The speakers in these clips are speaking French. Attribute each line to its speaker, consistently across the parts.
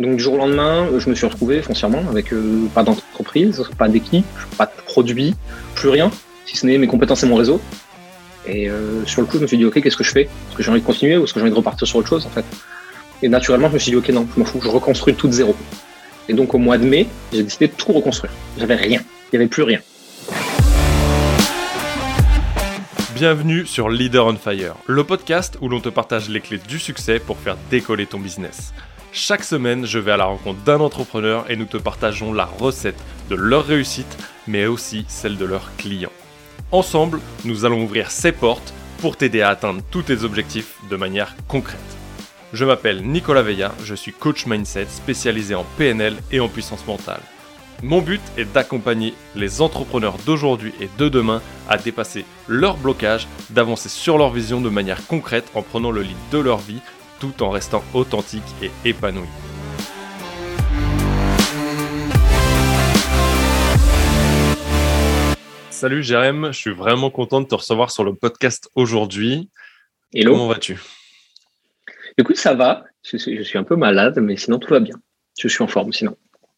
Speaker 1: Donc du jour au lendemain, je me suis retrouvé foncièrement avec euh, pas d'entreprise, pas d'équipe, pas de produit, plus rien, si ce n'est mes compétences et mon réseau. Et euh, sur le coup, je me suis dit, ok, qu'est-ce que je fais? Est-ce que j'ai envie de continuer ou est-ce que j'ai envie de repartir sur autre chose en fait? Et naturellement, je me suis dit, ok, non, je m'en fous, je reconstruis tout de zéro. Et donc au mois de mai, j'ai décidé de tout reconstruire. J'avais rien, il n'y avait plus rien.
Speaker 2: Bienvenue sur Leader on Fire, le podcast où l'on te partage les clés du succès pour faire décoller ton business. Chaque semaine, je vais à la rencontre d'un entrepreneur et nous te partageons la recette de leur réussite, mais aussi celle de leurs clients. Ensemble, nous allons ouvrir ces portes pour t'aider à atteindre tous tes objectifs de manière concrète. Je m'appelle Nicolas Veilla, je suis coach mindset spécialisé en PNL et en puissance mentale. Mon but est d'accompagner les entrepreneurs d'aujourd'hui et de demain à dépasser leurs blocages, d'avancer sur leur vision de manière concrète en prenant le lead de leur vie tout en restant authentique et épanoui. Salut Jérém, je suis vraiment content de te recevoir sur le podcast aujourd'hui.
Speaker 1: Hello.
Speaker 2: Comment vas-tu?
Speaker 1: Écoute, ça va. Je suis, je suis un peu malade, mais sinon tout va bien. Je suis en forme sinon.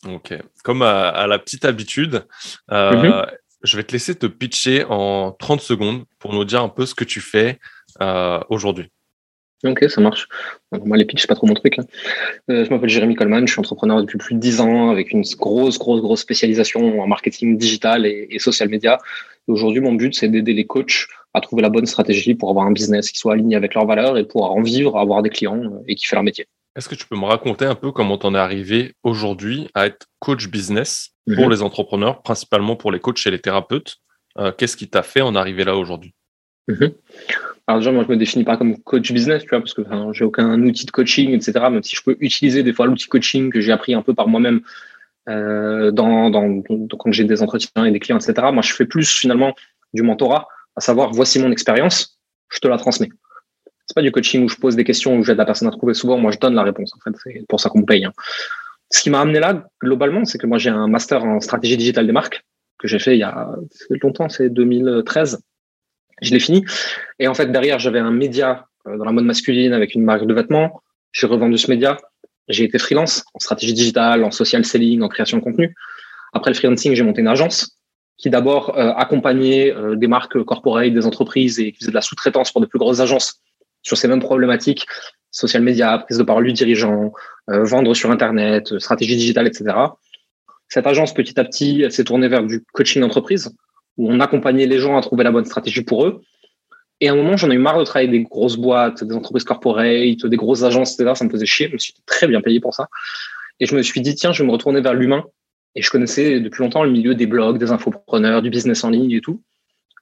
Speaker 2: Ok. Comme à, la petite habitude, euh,
Speaker 1: Mhm.
Speaker 2: je vais te laisser te pitcher en 30 secondes pour nous dire un peu ce que tu fais euh, aujourd'hui.
Speaker 1: Ok, ça marche. Donc, moi, les pitchs, c'est pas trop mon truc. hein. Euh, je m'appelle Jérémy Coleman, je suis entrepreneur depuis plus de 10 ans avec une grosse, grosse, grosse spécialisation en marketing digital et, et social media. Et Aujourd'hui, mon but, c'est d'aider les coachs à trouver la bonne stratégie pour avoir un business qui soit aligné avec leurs valeurs et pouvoir en vivre, avoir des clients euh, et qui fait leur métier.
Speaker 2: Est-ce que tu peux me raconter un peu comment t'en es arrivé aujourd'hui à être coach business pour
Speaker 1: Mhm.
Speaker 2: les entrepreneurs, principalement pour les coachs et les thérapeutes? Euh, Qu'est-ce qui t'a fait en arriver là aujourd'hui?
Speaker 1: Mhm. Alors déjà, moi, je me définis pas comme coach business, tu vois, parce que enfin, j'ai aucun outil de coaching, etc. Même si je peux utiliser des fois l'outil coaching que j'ai appris un peu par moi-même euh, dans, dans, quand j'ai des entretiens et des clients, etc. Moi, je fais plus finalement du mentorat, à savoir voici mon expérience, je te la transmets. C'est pas du coaching où je pose des questions où j'aide la personne à trouver. Souvent, moi, je donne la réponse. En fait, c'est pour ça qu'on me paye. hein. Ce qui m'a amené là, globalement, c'est que moi, j'ai un master en stratégie digitale des marques que j'ai fait il y a longtemps, c'est 2013. Je l'ai fini. Et en fait, derrière, j'avais un média euh, dans la mode masculine avec une marque de vêtements. J'ai revendu ce média. J'ai été freelance en stratégie digitale, en social selling, en création de contenu. Après le freelancing, j'ai monté une agence qui d'abord euh, accompagnait euh, des marques corporate, des entreprises et qui faisait de la sous-traitance pour de plus grosses agences sur ces mêmes problématiques, social media, prise de parole du dirigeant, vendre sur Internet, stratégie digitale, etc. Cette agence, petit à petit, s'est tournée vers du coaching d'entreprise où on accompagnait les gens à trouver la bonne stratégie pour eux. Et à un moment, j'en ai eu marre de travailler des grosses boîtes, des entreprises corporate, des grosses agences, etc. Ça me faisait chier. Je me suis très bien payé pour ça. Et je me suis dit, tiens, je vais me retourner vers l'humain. Et je connaissais depuis longtemps le milieu des blogs, des infopreneurs, du business en ligne et tout.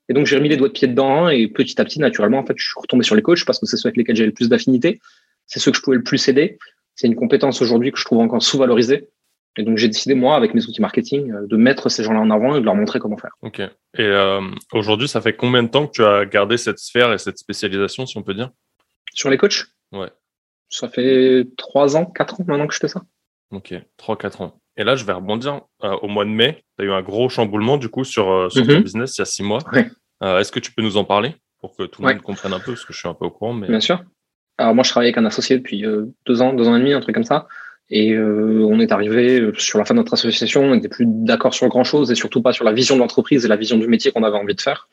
Speaker 1: Et donc, j'ai remis les doigts de pied dedans. Et petit à petit, naturellement, en fait, je suis retombé sur les coachs parce que c'est ceux avec lesquels j'ai le plus d'affinité. C'est ceux que je pouvais le plus aider. C'est une compétence aujourd'hui que je trouve encore sous-valorisée. Et donc, j'ai décidé, moi, avec mes outils marketing, euh, de mettre ces gens-là en avant et de leur montrer comment faire.
Speaker 2: Ok. Et euh, aujourd'hui, ça fait combien de temps que tu as gardé cette sphère et cette spécialisation, si on peut dire?
Speaker 1: Sur les coachs?
Speaker 2: Ouais.
Speaker 1: Ça fait trois ans, quatre ans maintenant que je fais ça.
Speaker 2: Ok, 3-4 ans. Et là, je vais rebondir euh, au mois de mai. Tu as eu un gros chamboulement du coup sur, euh, sur ton
Speaker 1: Mhm.
Speaker 2: business il y a six mois.
Speaker 1: Ouais.
Speaker 2: Est-ce que tu peux nous en parler pour que tout le
Speaker 1: Ouais.
Speaker 2: monde comprenne un peu Parce que je suis un peu au courant. Mais...
Speaker 1: Bien sûr. Alors moi, je travaille avec un associé depuis euh, deux ans, deux ans et demi, un truc comme ça. Et euh, on est arrivé euh, sur la fin de notre association, on n'était plus d'accord sur grand chose et surtout pas sur la vision de l'entreprise et la vision du métier qu'on avait envie de faire.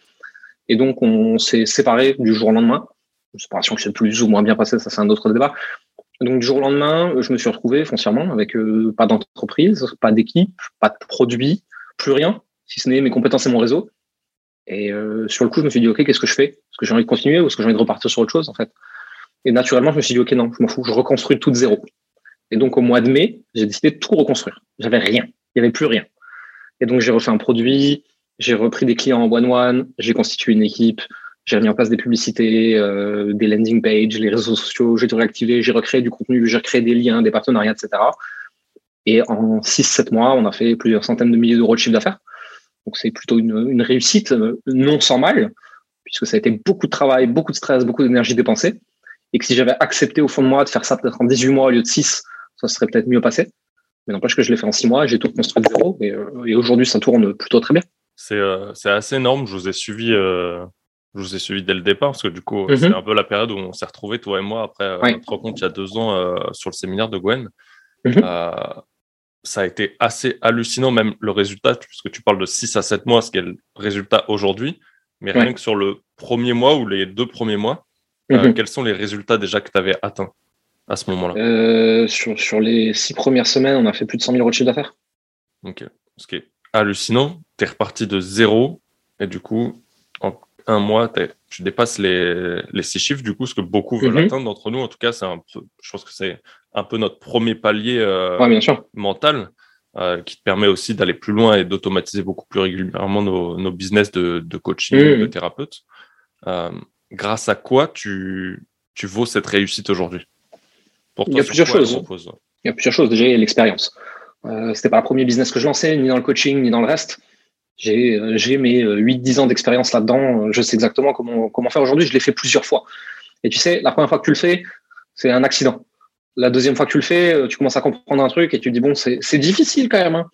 Speaker 1: Et donc, on s'est séparés du jour au lendemain. Une séparation qui s'est plus ou moins bien passée, ça c'est un autre débat. Donc, du jour au lendemain, je me suis retrouvé foncièrement avec euh, pas d'entreprise, pas d'équipe, pas de produit, plus rien, si ce n'est mes compétences et mon réseau. Et euh, sur le coup, je me suis dit, OK, qu'est-ce que je fais? Est-ce que j'ai envie de continuer ou est-ce que j'ai envie de repartir sur autre chose, en fait? Et naturellement, je me suis dit, OK, non, je m'en fous, je reconstruis tout de zéro. Et donc, au mois de mai, j'ai décidé de tout reconstruire. J'avais rien. Il n'y avait plus rien. Et donc, j'ai refait un produit, j'ai repris des clients en one-one, j'ai constitué une équipe, j'ai mis en place des publicités, euh, des landing pages, les réseaux sociaux, j'ai tout réactivé, j'ai recréé du contenu, j'ai recréé des liens, des partenariats, etc. Et en 6-7 mois, on a fait plusieurs centaines de milliers d'euros de chiffre d'affaires. Donc, c'est plutôt une, une réussite, euh, non sans mal, puisque ça a été beaucoup de travail, beaucoup de stress, beaucoup d'énergie dépensée. Et que si j'avais accepté au fond de moi de faire ça peut-être en 18 mois au lieu de 6, ça serait peut-être mieux passé. Mais n'empêche que je l'ai fait en 6 mois, j'ai tout construit de zéro. Et, euh, et aujourd'hui, ça tourne plutôt très bien.
Speaker 2: C'est euh, assez énorme. Je vous ai suivi. euh, Je vous ai suivi dès le départ parce que du coup,
Speaker 1: Mhm.
Speaker 2: c'est un peu la période où on s'est retrouvés, toi et moi, après notre rencontre il y a deux ans euh, sur le séminaire de Gwen. Mhm. ça a été assez hallucinant, même le résultat, puisque tu parles de 6 à 7 mois, ce qui est le résultat aujourd'hui. Mais rien que sur le premier mois ou les deux premiers mois, mhm. quels sont les résultats déjà que tu avais atteints? À ce
Speaker 1: moment-là sur, sur, les six premières semaines, on a fait plus de 100 000 euros de chiffre d'affaires.
Speaker 2: Ok. Ce qui est hallucinant. Tu es reparti de zéro et du coup, en un mois, tu dépasses les, les six chiffres, du coup, ce que beaucoup veulent mhm. atteindre d'entre nous. En tout cas, c'est un je pense que c'est un peu notre premier palier euh, mental euh, qui te permet aussi d'aller plus loin et d'automatiser beaucoup plus régulièrement nos, nos business de, de coaching, mhm. de thérapeute. Euh, grâce à quoi tu, tu vaux cette réussite aujourd'hui?
Speaker 1: Il y a plusieurs choses. Il y a plusieurs choses. Déjà, il y a l'expérience. Euh, c'était pas le premier business que je lançais, ni dans le coaching, ni dans le reste. J'ai, euh, j'ai mes 8-10 euh, ans d'expérience là-dedans. Je sais exactement comment, comment faire aujourd'hui. Je l'ai fait plusieurs fois. Et tu sais, la première fois que tu le fais, c'est un accident. La deuxième fois que tu le fais, euh, tu commences à comprendre un truc et tu te dis, bon, c'est, c'est difficile quand même. Hein.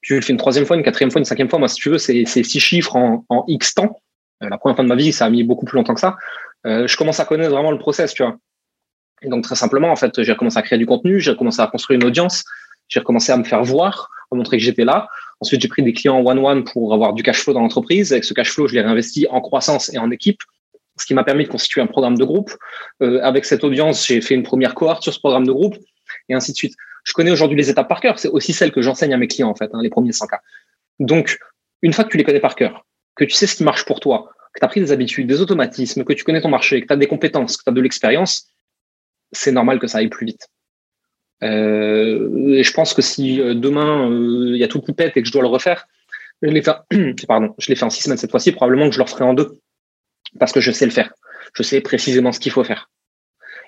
Speaker 1: Je le fais une troisième fois, une quatrième fois, une cinquième fois. Moi, si tu veux, c'est, c'est six chiffres en, en X temps. La première fois de ma vie, ça a mis beaucoup plus longtemps que ça. Euh, je commence à connaître vraiment le process, tu vois. Et donc, très simplement, en fait, j'ai commencé à créer du contenu, j'ai commencé à construire une audience, j'ai recommencé à me faire voir, à montrer que j'étais là. Ensuite, j'ai pris des clients one-one pour avoir du cash flow dans l'entreprise. Avec ce cash flow, je l'ai réinvesti en croissance et en équipe, ce qui m'a permis de constituer un programme de groupe. Euh, avec cette audience, j'ai fait une première cohorte sur ce programme de groupe et ainsi de suite. Je connais aujourd'hui les étapes par cœur. C'est aussi celles que j'enseigne à mes clients, en fait, hein, les premiers 100 cas. Donc, une fois que tu les connais par cœur, que tu sais ce qui marche pour toi, que tu as pris des habitudes, des automatismes, que tu connais ton marché, que tu as des compétences, que tu as de l'expérience, c'est normal que ça aille plus vite. Euh, et je pense que si euh, demain euh, il y a tout qui pète et que je dois le refaire, je l'ai fait, pardon, je l'ai fait en six semaines cette fois-ci, probablement que je le referai en deux parce que je sais le faire. Je sais précisément ce qu'il faut faire.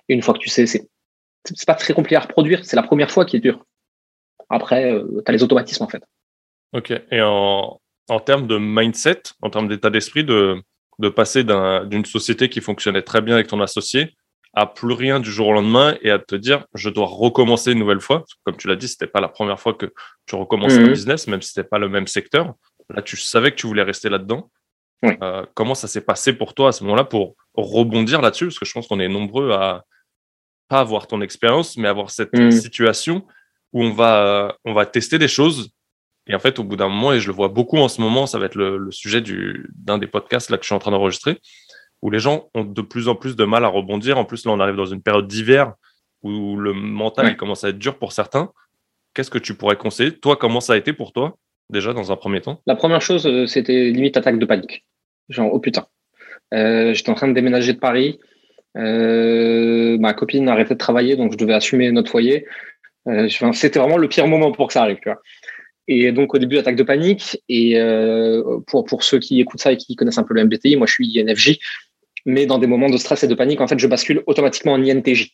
Speaker 1: Et une fois que tu sais, c'est c'est pas très compliqué à reproduire. C'est la première fois qui est dur. Après, tu as les automatismes en fait.
Speaker 2: Ok. Et en, en termes de mindset, en termes d'état d'esprit, de, de passer d'une société qui fonctionnait très bien avec ton associé à plus rien du jour au lendemain et à te dire je dois recommencer une nouvelle fois. Comme tu l'as dit, c'était pas la première fois que tu recommences un mhm. business, même si c'était pas le même secteur. Là, tu savais que tu voulais rester là-dedans. Euh, comment ça s'est passé pour toi à ce moment-là pour rebondir là-dessus? Parce que je pense qu'on est nombreux à pas avoir ton expérience, mais avoir cette mhm. situation où on va, on va tester des choses. Et en fait, au bout d'un moment, et je le vois beaucoup en ce moment, ça va être le, le sujet d'un des podcasts là que je suis en train d'enregistrer, où les gens ont de plus en plus de mal à rebondir. En plus, là, on arrive dans une période d'hiver où le mental commence à être dur pour certains. Qu'est-ce que tu pourrais conseiller? Toi, comment ça a été pour toi, déjà, dans un premier temps?
Speaker 1: La première chose, euh, c'était limite attaque de panique. Genre, oh putain. Euh, j'étais en train de déménager de Paris. Euh, ma copine arrêtait de travailler, donc je devais assumer notre foyer. c'était vraiment le pire moment pour que ça arrive. Tu vois. Et donc au début, attaque de panique. Et pour, pour ceux qui écoutent ça et qui connaissent un peu le MBTI, moi je suis INFJ mais dans des moments de stress et de panique, en fait, je bascule automatiquement en INTJ.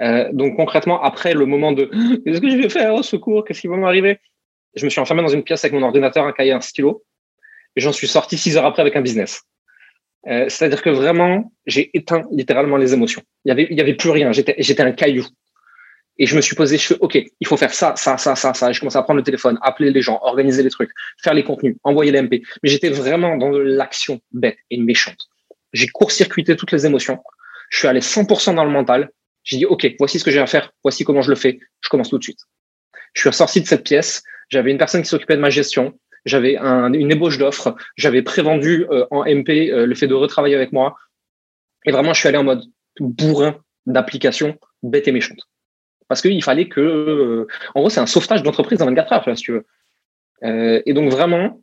Speaker 1: Euh, donc concrètement, après le moment de qu'est-ce que je vais faire au secours, qu'est-ce qui va m'arriver, je me suis enfermé dans une pièce avec mon ordinateur, un cahier, un stylo, et j'en suis sorti six heures après avec un business. Euh, C'est-à-dire que vraiment, j'ai éteint littéralement les émotions. Il y avait, y avait plus rien. J'étais un caillou. Et je me suis posé, je fais, OK, il faut faire ça, ça, ça, ça, ça. Et je commence à prendre le téléphone, appeler les gens, organiser les trucs, faire les contenus, envoyer les MP. Mais j'étais vraiment dans l'action bête et méchante. J'ai court-circuité toutes les émotions. Je suis allé 100% dans le mental. J'ai dit, OK, voici ce que j'ai à faire. Voici comment je le fais. Je commence tout de suite. Je suis ressorti de cette pièce. J'avais une personne qui s'occupait de ma gestion. J'avais un, une ébauche d'offres. J'avais prévendu euh, en MP euh, le fait de retravailler avec moi. Et vraiment, je suis allé en mode bourrin d'application bête et méchante. Parce qu'il fallait que, euh, en gros, c'est un sauvetage d'entreprise dans 24 heures, si tu veux. et donc vraiment,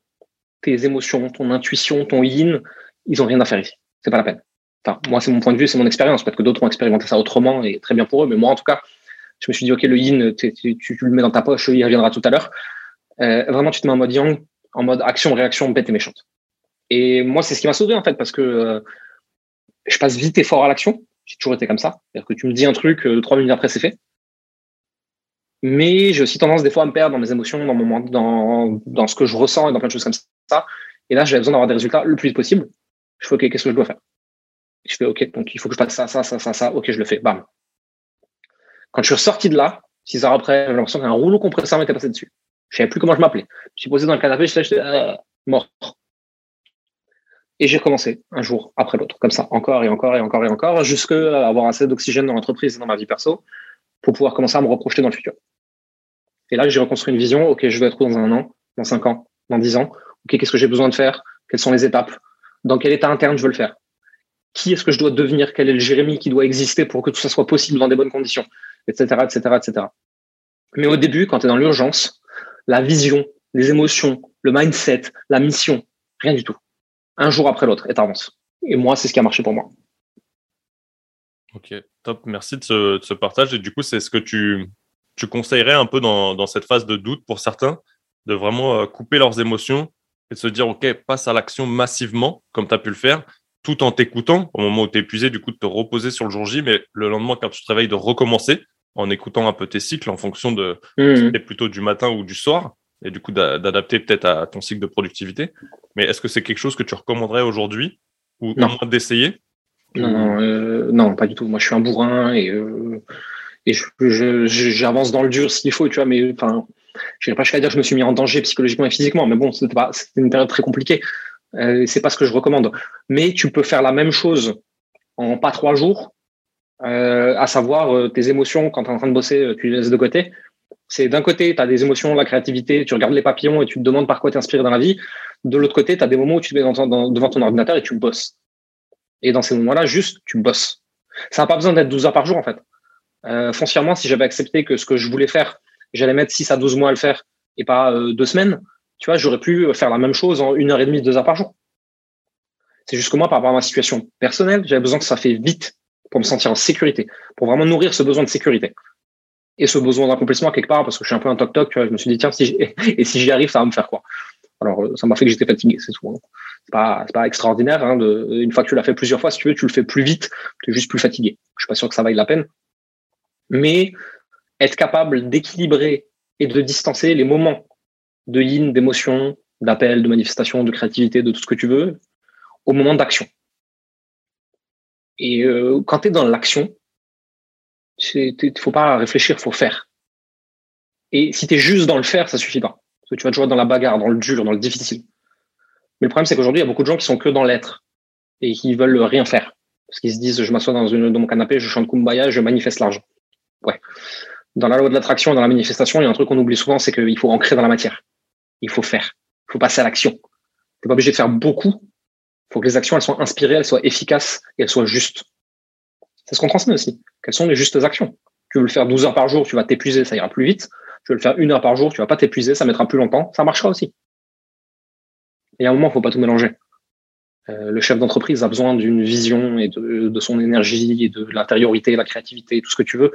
Speaker 1: tes émotions, ton intuition, ton yin, ils ont rien à faire ici c'est pas la peine. Enfin, moi, c'est mon point de vue, c'est mon expérience. Peut-être que d'autres ont expérimenté ça autrement et très bien pour eux, mais moi, en tout cas, je me suis dit, OK, le yin, tu, le mets dans ta poche, il reviendra tout à l'heure. Euh, vraiment, tu te mets en mode yang, en mode action, réaction, bête et méchante. Et moi, c'est ce qui m'a sauvé, en fait, parce que euh, je passe vite et fort à l'action. J'ai toujours été comme ça. C'est-à-dire que tu me dis un truc, euh, trois minutes après, c'est fait. Mais j'ai aussi tendance, des fois, à me perdre dans mes émotions, dans, mon, dans, ce que je ressens et dans plein de choses comme ça. Et là, j'avais besoin d'avoir des résultats le plus vite possible. Je fais, OK, qu'est-ce que je dois faire? Je fais, OK, donc il faut que je fasse ça, ça, ça, ça, ça. OK, je le fais. Bam. Quand je suis ressorti de là, six heures après, j'ai l'impression qu'un rouleau compresseur m'était passé dessus. Je savais plus comment je m'appelais. Je suis posé dans le canapé, j'étais euh, mort. Et j'ai commencé un jour après l'autre, comme ça, encore et encore et encore et encore, jusqu'à avoir assez d'oxygène dans l'entreprise et dans ma vie perso pour pouvoir commencer à me reprojeter dans le futur. Et là, j'ai reconstruit une vision. OK, je veux être dans un an, dans cinq ans, dans dix ans. OK, qu'est-ce que j'ai besoin de faire? Quelles sont les étapes? Dans quel état interne je veux le faire? Qui est-ce que je dois devenir? Quel est le Jérémy qui doit exister pour que tout ça soit possible dans des bonnes conditions? Etc., etc., etc. Mais au début, quand tu es dans l'urgence, la vision, les émotions, le mindset, la mission, rien du tout. Un jour après l'autre, et t'avances. Et moi, c'est ce qui a marché pour moi.
Speaker 2: Ok, top. Merci de ce, partage. Et du coup, c'est ce que tu, tu conseillerais un peu dans, cette phase de doute pour certains, de vraiment euh, couper leurs émotions et de se dire, OK, passe à l'action massivement, comme tu as pu le faire, tout en t'écoutant, au moment où tu es épuisé, du coup, de te reposer sur le jour J, mais le lendemain, quand tu te réveilles, de recommencer en écoutant un peu tes cycles en fonction de mmh. plutôt du matin ou du soir, et du coup d'adapter peut-être à ton cycle de productivité. Mais est-ce que c'est quelque chose que tu recommanderais aujourd'hui ou moins d'essayer?
Speaker 1: Non, euh, non, pas du tout. Moi, je suis un bourrin et, euh, et j'avance dans le dur s'il faut, tu vois, mais enfin, je n'irai pas jusqu'à dire que je me suis mis en danger psychologiquement et physiquement, mais bon, c'était une période très compliquée. Euh, c'est pas ce que je recommande. Mais tu peux faire la même chose en pas trois jours, euh, à savoir euh, tes émotions quand tu es en train de bosser, euh, tu les laisses de côté. C'est d'un côté, tu as des émotions, la créativité, tu regardes les papillons et tu te demandes par quoi tu inspiré dans la vie. De l'autre côté, tu as des moments où tu te mets devant ton ordinateur et tu bosses. Et dans ces moments-là, juste, tu bosses. Ça n'a pas besoin d'être 12 heures par jour, en fait. Euh, foncièrement, si j'avais accepté que ce que je voulais faire, j'allais mettre 6 à 12 mois à le faire et pas euh, deux semaines, tu vois, j'aurais pu faire la même chose en une heure et demie, deux heures par jour. C'est juste que moi, par rapport à ma situation personnelle, j'avais besoin que ça fait vite pour me sentir en sécurité, pour vraiment nourrir ce besoin de sécurité. Et ce besoin d'accomplissement quelque part, parce que je suis un peu un toc-toc, tu vois, je me suis dit, tiens, si et si j'y arrive, ça va me faire quoi? Alors, euh, ça m'a fait que j'étais fatigué, c'est tout. Hein. C'est pas, extraordinaire. Hein, une fois que tu l'as fait plusieurs fois, si tu veux, tu le fais plus vite, tu es juste plus fatigué. Je suis pas sûr que ça vaille la peine. Mais être capable d'équilibrer et de distancer les moments de yin, d'émotion, d'appel, de manifestation, de créativité, de tout ce que tu veux, au moment d'action. Et euh, quand tu es dans l'action, il faut pas réfléchir, faut faire. Et si tu es juste dans le faire, ça suffit pas. Parce que tu vas toujours dans la bagarre, dans le dur, dans le difficile. Mais le problème, c'est qu'aujourd'hui, il y a beaucoup de gens qui sont que dans l'être et qui veulent rien faire. Parce qu'ils se disent, je m'assois dans, dans mon canapé, je chante Kumbaya, je manifeste l'argent. Ouais. Dans la loi de l'attraction, dans la manifestation, il y a un truc qu'on oublie souvent, c'est qu'il faut ancrer dans la matière. Il faut faire. Il faut passer à l'action. Tu pas obligé de faire beaucoup, faut que les actions elles soient inspirées, elles soient efficaces et elles soient justes. C'est ce qu'on transmet aussi. Quelles sont les justes actions? Tu veux le faire 12 heures par jour, tu vas t'épuiser, ça ira plus vite. Tu veux le faire une heure par jour, tu vas pas t'épuiser, ça mettra plus longtemps, ça marchera aussi. Et à un moment, il faut pas tout mélanger. Euh, le chef d'entreprise a besoin d'une vision et de, son énergie et de l'intériorité, la créativité, tout ce que tu veux.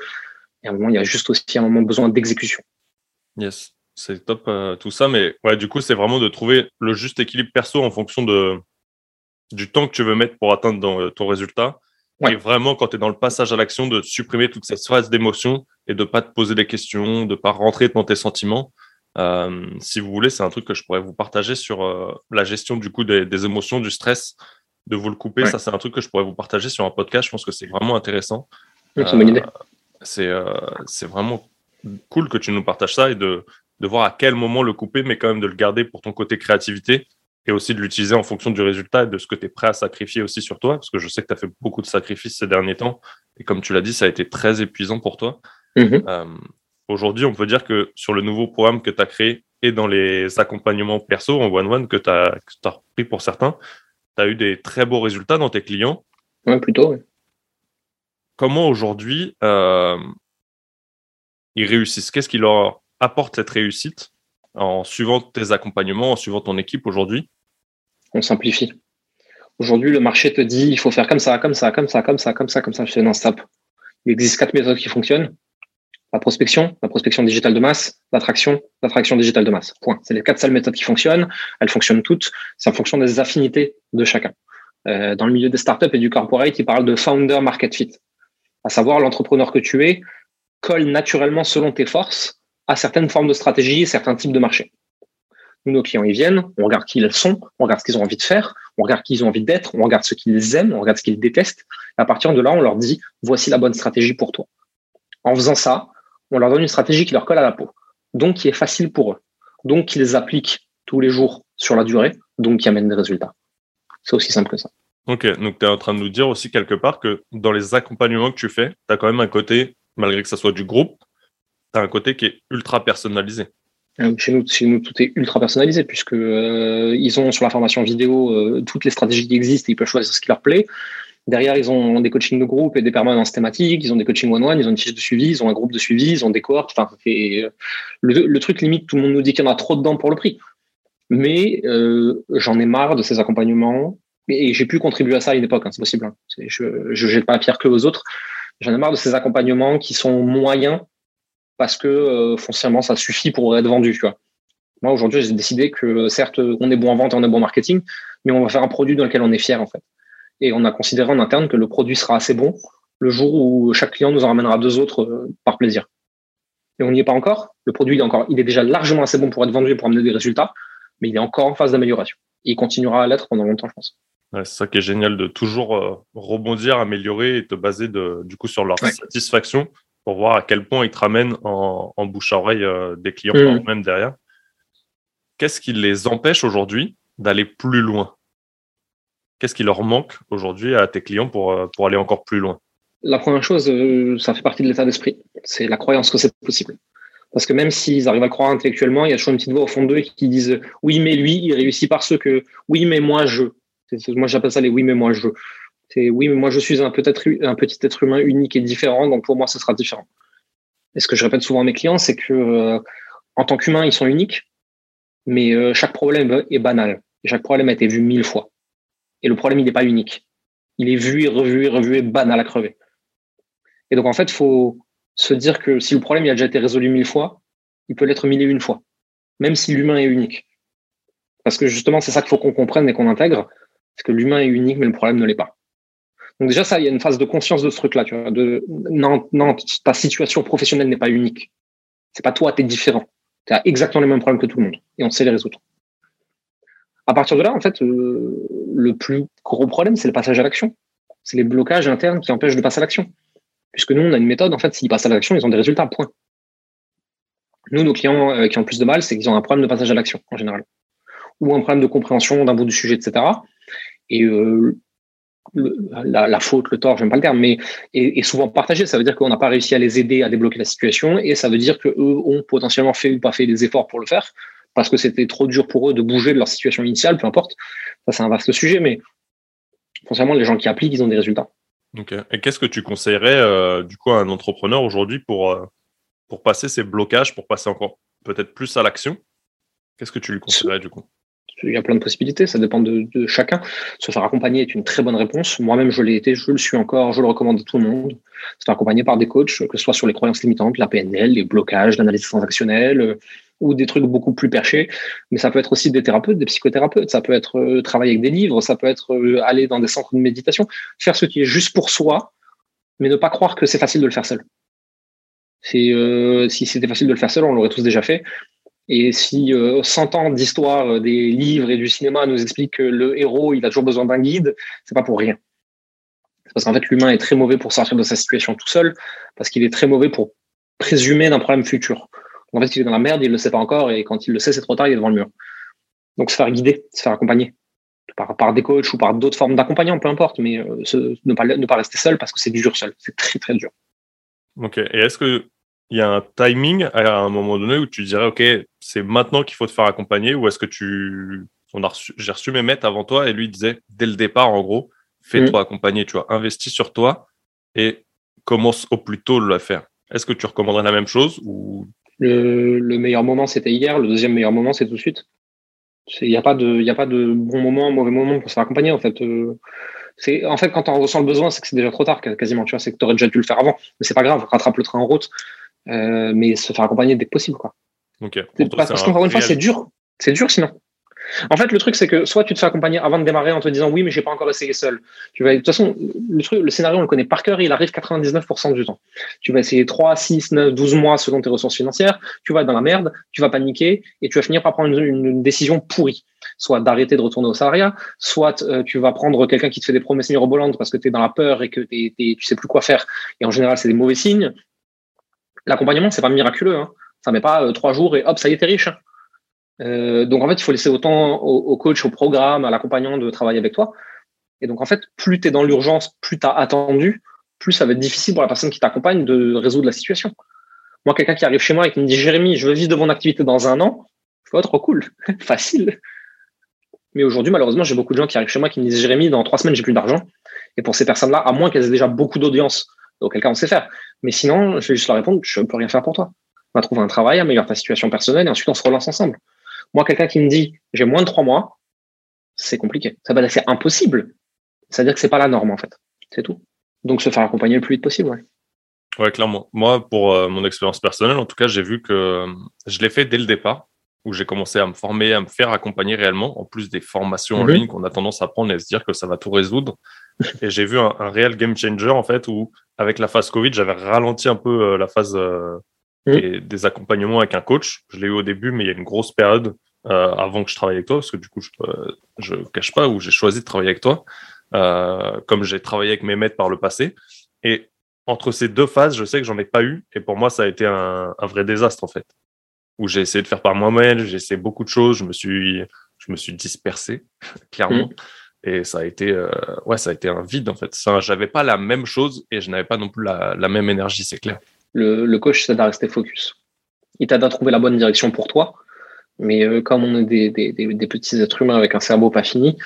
Speaker 1: Et à un moment, il y a juste aussi un moment besoin d'exécution.
Speaker 2: Yes, c'est top euh, tout ça. Mais ouais, du coup, c'est vraiment de trouver le juste équilibre perso en fonction de, du temps que tu veux mettre pour atteindre dans, euh, ton résultat. Et vraiment, quand tu es dans le passage à l'action, de supprimer toute cette phase d'émotion et de pas te poser des questions, de pas rentrer dans tes sentiments. Euh, si vous voulez, c'est un truc que je pourrais vous partager sur euh, la gestion du coup des, émotions, du stress, de vous le couper. Ça, c'est un truc que je pourrais vous partager sur un podcast. Je pense que c'est vraiment intéressant.
Speaker 1: c'est une bonne idée.
Speaker 2: C'est vraiment cool que tu nous partages ça et de, de voir à quel moment le couper, mais quand même de le garder pour ton côté créativité et aussi de l'utiliser en fonction du résultat et de ce que tu es prêt à sacrifier aussi sur toi, parce que je sais que tu as fait beaucoup de sacrifices ces derniers temps, et comme tu l'as dit, ça a été très épuisant pour toi.
Speaker 1: Mm-hmm. Euh,
Speaker 2: aujourd'hui, on peut dire que sur le nouveau programme que tu as créé et dans les accompagnements perso en one-one que tu as, as pris pour certains, tu as eu des très beaux résultats dans tes clients.
Speaker 1: Oui, plutôt.
Speaker 2: Comment aujourd'hui euh, ils réussissent? Qu'est-ce qui leur apporte cette réussite en suivant tes accompagnements, en suivant ton équipe aujourd'hui?
Speaker 1: On simplifie. Aujourd'hui, le marché te dit il faut faire comme ça, comme ça, comme ça, comme ça, comme ça, comme ça. Je fais non, stop. Il existe quatre méthodes qui fonctionnent. La prospection, la prospection digitale de masse, l'attraction, l'attraction digitale de masse. Point. C'est les quatre seules méthodes qui fonctionnent. Elles fonctionnent toutes. C'est en fonction des affinités de chacun. Euh, dans le milieu des startups et du corporate, ils parlent de founder market fit. À savoir, l'entrepreneur que tu es colle naturellement selon tes forces à certaines formes de stratégie, certains types de marchés. Nous, nos clients, ils viennent, on regarde qui ils sont, on regarde ce qu'ils ont envie de faire, on regarde qui ils ont envie d'être, on regarde ce qu'ils aiment, on regarde ce qu'ils détestent. Et à partir de là, on leur dit, voici la bonne stratégie pour toi. En faisant ça, on leur donne une stratégie qui leur colle à la peau, donc qui est facile pour eux, donc qu'ils appliquent tous les jours sur la durée, donc qui amène des résultats. C'est aussi simple que ça.
Speaker 2: Ok, donc tu es en train de nous dire aussi quelque part que dans les accompagnements que tu fais, tu as quand même un côté malgré que ça soit du groupe, tu as un côté qui est ultra personnalisé.
Speaker 1: Euh, chez nous, chez nous, tout est ultra personnalisé puisque euh, ils ont sur la formation vidéo euh, toutes les stratégies qui existent et ils peuvent choisir ce qui leur plaît. Derrière, ils ont des coachings de groupe et des permanences thématiques, ils ont des coachings one-one, ils ont une fiche de suivi, ils ont un groupe de suivi, ils ont des cohortes. Enfin, le, le, truc limite, tout le monde nous dit qu'il y en a trop dedans pour le prix. Mais j'en ai marre de ces accompagnements et j'ai pu contribuer à ça à une époque, hein, c'est possible. Hein. Je ne jette pas la pierre que aux autres. J'en ai marre de ces accompagnements qui sont moyens parce que euh, foncièrement ça suffit pour être vendu. Moi aujourd'hui j'ai décidé que certes on est bon en vente et on est bon en marketing, mais on va faire un produit dans lequel on est fier en fait. Et on a considéré en interne que le produit sera assez bon le jour où chaque client nous en ramènera deux autres euh, par plaisir. Et on n'y est pas encore. Le produit il est encore, il est déjà largement assez bon pour être vendu et pour amener des résultats, mais il est encore en phase d'amélioration. Il continuera à l'être pendant longtemps, je pense.
Speaker 2: C'est ça qui est génial de toujours euh, rebondir, améliorer et te baser de, du coup sur leur satisfaction pour voir à quel point ils te ramènent en, bouche à oreille euh, des clients, mmh. même derrière. Qu'est-ce qui les empêche aujourd'hui d'aller plus loin? Qu'est-ce qui leur manque aujourd'hui à tes clients pour, euh, pour aller encore plus loin?
Speaker 1: La première chose, euh, ça fait partie de l'état d'esprit. C'est la croyance que c'est possible. Parce que même s'ils arrivent à le croire intellectuellement, il y a toujours une petite voix au fond d'eux qui disent oui, mais lui, il réussit parce que oui, mais moi, je. Moi, j'appelle ça les oui, mais moi, je. C'est oui, mais moi je suis un, peut-être un petit être humain unique et différent, donc pour moi ce sera différent. Et ce que je répète souvent à mes clients, c'est que euh, en tant qu'humain, ils sont uniques, mais euh, chaque problème est banal. chaque problème a été vu mille fois. Et le problème, il n'est pas unique. Il est vu et revu et revu et banal à crever. Et donc en fait, il faut se dire que si le problème il a déjà été résolu mille fois, il peut l'être mille et une fois, même si l'humain est unique. Parce que justement, c'est ça qu'il faut qu'on comprenne et qu'on intègre, c'est que l'humain est unique, mais le problème ne l'est pas. Donc déjà, ça, il y a une phase de conscience de ce truc-là. Tu vois, non, ta situation professionnelle n'est pas unique. C'est pas toi, tu es différent. Tu as exactement les mêmes problèmes que tout le monde et on sait les résoudre. À partir de là, en fait, euh, le plus gros problème, c'est le passage à l'action. C'est les blocages internes qui empêchent de passer à l'action. Puisque nous, on a une méthode, en fait, s'ils passent à l'action, ils ont des résultats, point. Nous, nos clients euh, qui ont plus de mal, c'est qu'ils ont un problème de passage à l'action, en général. Ou un problème de compréhension d'un bout du sujet, etc. Et euh, la, faute, le tort, j'aime pas le terme, mais est, souvent partagé. Ça veut dire qu'on n'a pas réussi à les aider à débloquer la situation et ça veut dire qu'eux ont potentiellement fait ou pas fait des efforts pour le faire parce que c'était trop dur pour eux de bouger de leur situation initiale, peu importe. Ça, c'est un vaste sujet, mais foncièrement, les gens qui appliquent, ils ont des résultats.
Speaker 2: Ok. Et qu'est-ce que tu conseillerais euh, du coup à un entrepreneur aujourd'hui pour, euh, pour passer ces blocages, pour passer encore peut-être plus à l'action? Qu'est-ce que tu lui conseillerais du coup?
Speaker 1: Il y a plein de possibilités, ça dépend de, chacun. Se faire accompagner est une très bonne réponse. Moi-même, je l'ai été, je le suis encore, je le recommande à tout le monde. Se faire accompagner par des coachs, que ce soit sur les croyances limitantes, la PNL, les blocages, l'analyse transactionnelle, euh, ou des trucs beaucoup plus perchés. Mais ça peut être aussi des thérapeutes, des psychothérapeutes, ça peut être euh, travailler avec des livres, ça peut être euh, aller dans des centres de méditation, faire ce qui est juste pour soi, mais ne pas croire que c'est facile de le faire seul. si c'était facile de le faire seul, on l'aurait tous déjà fait. Et si 100 euh, ans d'histoire euh, des livres et du cinéma nous expliquent que le héros, il a toujours besoin d'un guide, c'est pas pour rien. C'est parce qu'en fait, l'humain est très mauvais pour sortir de sa situation tout seul, parce qu'il est très mauvais pour présumer d'un problème futur. En fait, il est dans la merde, il le sait pas encore, et quand il le sait, c'est trop tard, il est devant le mur. Donc, se faire guider, se faire accompagner. Par, par des coachs ou par d'autres formes d'accompagnants, peu importe, mais euh, ne, pas, ne pas rester seul parce que c'est dur seul. C'est très, très dur.
Speaker 2: Ok. Et est-ce que il y a un timing à un moment donné où tu dirais, OK, c'est maintenant qu'il faut te faire accompagner ou est-ce que tu. On a j'ai reçu mes maîtres avant toi et lui disait, dès le départ, en gros, fais-toi mm. accompagner, tu vois, investis sur toi et commence au plus tôt le faire. Est-ce que tu recommanderais la même chose ou?
Speaker 1: Le, meilleur moment, c'était hier. Le deuxième meilleur moment, c'est tout de suite. Il n'y a, pas de, a pas de bon moment, mauvais moment pour se faire accompagner. En fait, euh, c'est en fait quand on ressent le besoin, c'est que c'est déjà trop tard quasiment. Tu vois, c'est que tu aurais déjà dû le faire avant. Mais c'est pas grave, rattrape le train en route. Euh, mais se faire accompagner dès que possible. Quoi. Parce qu'encore une fois, c'est dur. C'est dur sinon. En fait, le truc, c'est que soit tu te fais accompagner avant de démarrer en te disant oui, mais j'ai pas encore essayé seul. Tu vas, de toute façon, le, truc, le scénario, on le connaît par cœur, il arrive 99% du temps. Tu vas essayer 3, 6, 9, 12 mois selon tes ressources financières, tu vas être dans la merde, tu vas paniquer et tu vas finir par prendre une, décision pourrie. Soit d'arrêter de retourner au salariat, soit euh, tu vas prendre quelqu'un qui te fait des promesses mirobolantes parce que tu es dans la peur et que tu tu sais plus quoi faire. Et en général, c'est des mauvais signes l'accompagnement, c'est pas miraculeux. Hein. Ça met pas euh, trois jours et hop, ça y est, t'es riche. Hein. Euh, donc en fait, il faut laisser autant au, coach, au programme, à l'accompagnant de travailler avec toi. Et donc en fait, plus tu es dans l'urgence, plus tu as attendu, plus ça va être difficile pour la personne qui t'accompagne de résoudre la situation. Moi, quelqu'un qui arrive chez moi et qui me dit Jérémy, je veux vivre de mon activité dans un an, je vois trop cool, facile. Mais aujourd'hui, malheureusement, j'ai beaucoup de gens qui arrivent chez moi qui me disent Jérémy, dans trois semaines, j'ai plus d'argent. Et pour ces personnes-là, à moins qu'elles aient déjà beaucoup d'audience, auquel cas on sait faire. Mais sinon, je vais juste leur répondre je ne peux rien faire pour toi. On va trouver un travail, améliorer ta situation personnelle et ensuite on se relance ensemble. Moi, quelqu'un qui me dit j'ai moins de trois mois, c'est compliqué. Ça va c'est impossible. C'est-à-dire que c'est pas la norme en fait. C'est tout. Donc se faire accompagner le plus vite possible. Ouais.
Speaker 2: Ouais, clairement. Moi, pour euh, mon expérience personnelle, en tout cas, j'ai vu que euh, je l'ai fait dès le départ, où j'ai commencé à me former, à me faire accompagner réellement, en plus des formations en mhm. ligne qu'on a tendance à prendre et à se dire que ça va tout résoudre. Et j'ai vu un, réel game changer, en fait, où avec la phase Covid, j'avais ralenti un peu euh, la phase mhm. des, accompagnements avec un coach. Je l'ai eu au début, mais il y a une grosse période avant que je travaille avec toi, parce que du coup, je, je cache pas, où j'ai choisi de travailler avec toi, comme j'ai travaillé avec mes maîtres par le passé. Et entre ces deux phases, je sais que j'en ai pas eu. Et pour moi, ça a été un, vrai désastre, en fait. Où j'ai essayé de faire par moi-même, j'ai essayé beaucoup de choses, je me suis, je me suis dispersé, clairement. Et ça a été, euh, ouais, ça a été un vide, en fait. J'avais pas la même chose et je n'avais pas non plus la, même énergie, c'est clair.
Speaker 1: Le, coach t'aide à rester focus. Il t'aide à trouver la bonne direction pour toi. Mais euh, comme on est des, petits êtres humains avec un cerveau pas fini,